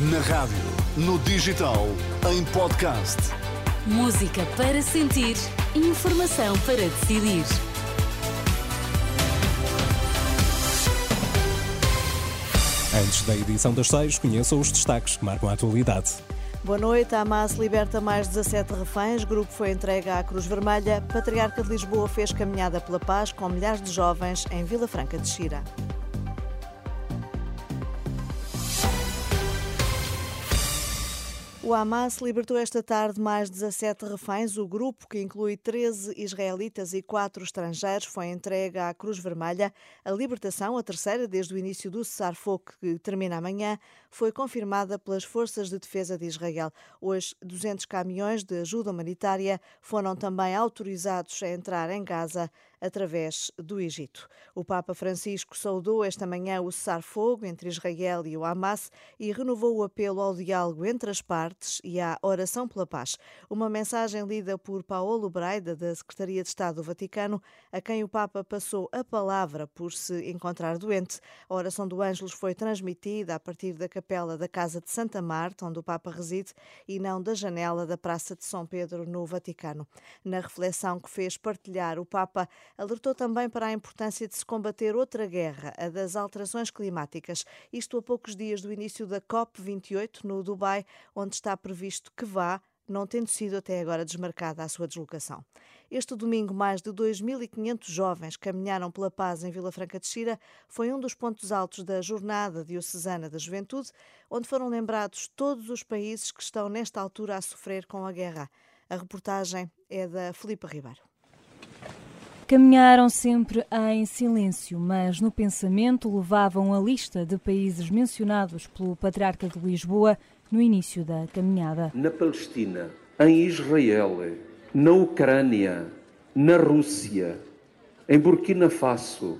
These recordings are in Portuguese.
Na rádio, no digital, em podcast. Música para sentir, informação para decidir. Antes da edição das seis, conheça os destaques que marcam a atualidade. Boa noite. A Hamas liberta mais 17 reféns. Grupo foi entregue à Cruz Vermelha. Patriarca de Lisboa fez caminhada pela paz com milhares de jovens em Vila Franca de Xira. O Hamas libertou esta tarde mais 17 reféns. O grupo, que inclui 13 israelitas e 4 estrangeiros, foi entregue à Cruz Vermelha. A libertação, a terceira desde o início do cessar-fogo, que termina amanhã, foi confirmada pelas Forças de Defesa de Israel. Hoje, 200 caminhões de ajuda humanitária foram também autorizados a entrar em Gaza através do Egito. O Papa Francisco saudou esta manhã o cessar-fogo entre Israel e o Hamas e renovou o apelo ao diálogo entre as partes e à oração pela paz. Uma mensagem lida por Paolo Braida, da Secretaria de Estado do Vaticano, a quem o Papa passou a palavra por se encontrar doente. A oração do Ângelos foi transmitida a partir da capela da Casa de Santa Marta, onde o Papa reside, e não da janela da Praça de São Pedro, no Vaticano. Na reflexão que fez partilhar, o Papa alertou também para a importância de se combater outra guerra, a das alterações climáticas. Isto a poucos dias do início da COP28 no Dubai, onde está previsto que vá não tendo sido até agora desmarcada a sua deslocação. Este domingo, mais de 2.500 jovens caminharam pela paz em Vila Franca de Xira. Foi um dos pontos altos da Jornada Diocesana da Juventude, onde foram lembrados todos os países que estão nesta altura a sofrer com a guerra. A reportagem é da Filipa Ribeiro. Caminharam sempre em silêncio, mas no pensamento levavam a lista de países mencionados pelo Patriarca de Lisboa no início da caminhada. Na Palestina, em Israel, na Ucrânia, na Rússia, em Burkina Faso,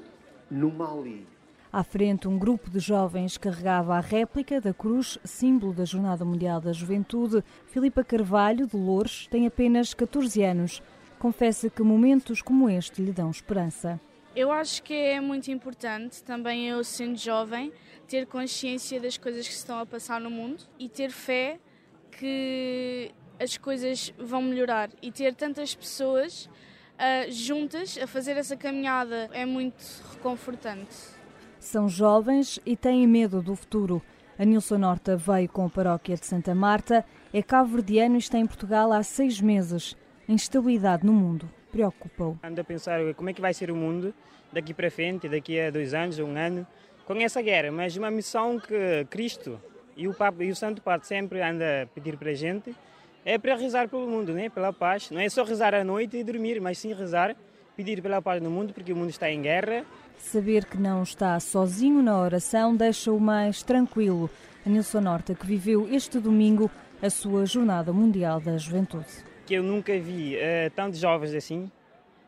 no Mali. À frente, um grupo de jovens carregava a réplica da cruz, símbolo da Jornada Mundial da Juventude. Filipa Carvalho, de Louros, tem apenas 14 anos confessa que momentos como este lhe dão esperança. Eu acho que é muito importante, também eu sendo jovem, ter consciência das coisas que estão a passar no mundo e ter fé que as coisas vão melhorar e ter tantas pessoas uh, juntas a fazer essa caminhada é muito reconfortante. São jovens e têm medo do futuro. A Nilson Horta veio com a paróquia de Santa Marta, é cabo-verdiano e está em Portugal há seis meses. A instabilidade no mundo preocupa-o. Ando a pensar como é que vai ser o mundo daqui para frente, daqui a dois anos, um ano, com essa guerra. Mas uma missão que Cristo e o, Papa, e o Santo Padre sempre anda a pedir para a gente é para rezar pelo mundo, né? pela paz. Não é só rezar à noite e dormir, mas sim rezar, pedir pela paz no mundo, porque o mundo está em guerra. Saber que não está sozinho na oração deixa-o mais tranquilo. A Nilson que viveu este domingo a sua Jornada Mundial da Juventude que eu nunca vi uh, tantos jovens assim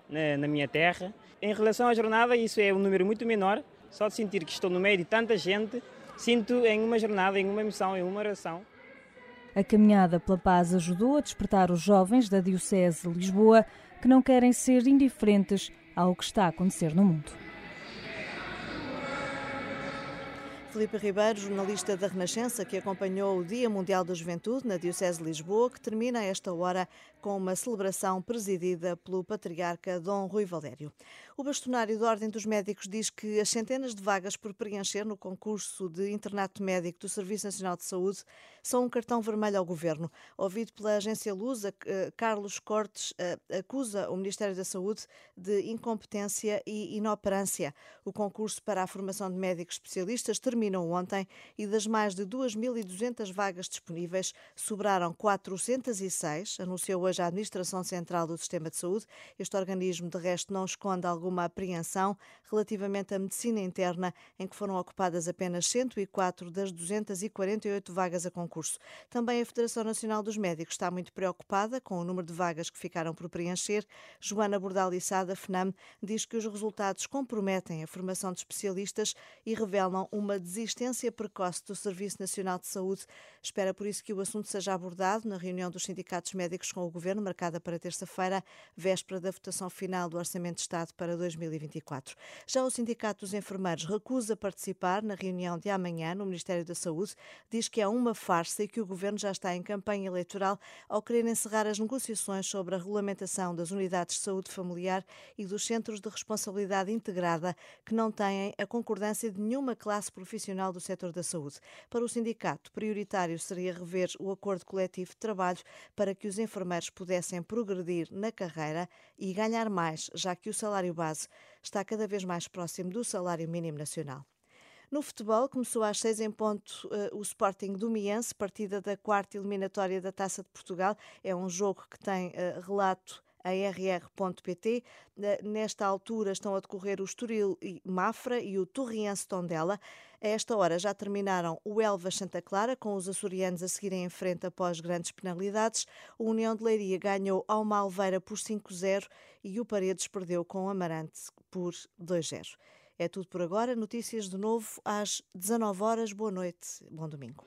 na, na, minha terra. Em relação à jornada, isso é um número muito menor. Só de sentir que estou no meio de tanta gente, sinto em uma jornada, em uma missão, em uma oração. A caminhada pela paz ajudou a despertar os jovens da Diocese de Lisboa que não querem ser indiferentes ao que está a acontecer no mundo. Felipe Ribeiro, jornalista da Renascença, que acompanhou o Dia Mundial da Juventude na Diocese de Lisboa, que termina a esta hora com uma celebração presidida pelo patriarca Dom Rui Valério. O bastonário da Ordem dos Médicos diz que as centenas de vagas por preencher no concurso de internato médico do Serviço Nacional de Saúde são um cartão vermelho ao governo. Ouvido pela agência Lusa, eh, Carlos Cortes eh, acusa o Ministério da Saúde de incompetência e inoperância. O concurso para a formação de médicos especialistas termina terminam ontem e das mais de 2.200 vagas disponíveis, sobraram 406, anunciou hoje a Administração Central do Sistema de Saúde. Este organismo, de resto, não esconde alguma apreensão relativamente à medicina interna, em que foram ocupadas apenas 104 das 248 vagas a concurso. Também a Federação Nacional dos Médicos está muito preocupada com o número de vagas que ficaram por preencher. Joana Bordalissada, FNAM, diz que os resultados comprometem a formação de especialistas e revelam uma desistência precoce do Serviço Nacional de Saúde. Espera por isso que o assunto seja abordado na reunião dos sindicatos médicos com o Governo, marcada para terça-feira, véspera da votação final do Orçamento de Estado para 2024. Já o Sindicato dos Enfermeiros recusa participar na reunião de amanhã no Ministério da Saúde, diz que é uma farsa e que o Governo já está em campanha eleitoral ao querer encerrar as negociações sobre a regulamentação das unidades de saúde familiar e dos centros de responsabilidade integrada que não têm a concordância de nenhuma classe profissional do setor da saúde. Para o sindicato, prioritário seria rever o acordo coletivo de trabalho para que os enfermeiros pudessem progredir na carreira e ganhar mais, já que o salário base está cada vez mais próximo do salário mínimo nacional. No futebol, começou às seis em ponto uh, o Sporting do Miense, partida da quarta eliminatória da Taça de Portugal. É um jogo que tem uh, relato a rr.pt. Nesta altura estão a decorrer o Estoril e Mafra e o Torriense Tondela. A esta hora já terminaram o Elva Santa Clara, com os açorianos a seguirem em frente após grandes penalidades. O União de Leiria ganhou ao Malveira por 5-0 e o Paredes perdeu com o Amarante por 2-0. É tudo por agora. Notícias de novo às 19 horas. Boa noite. Bom domingo.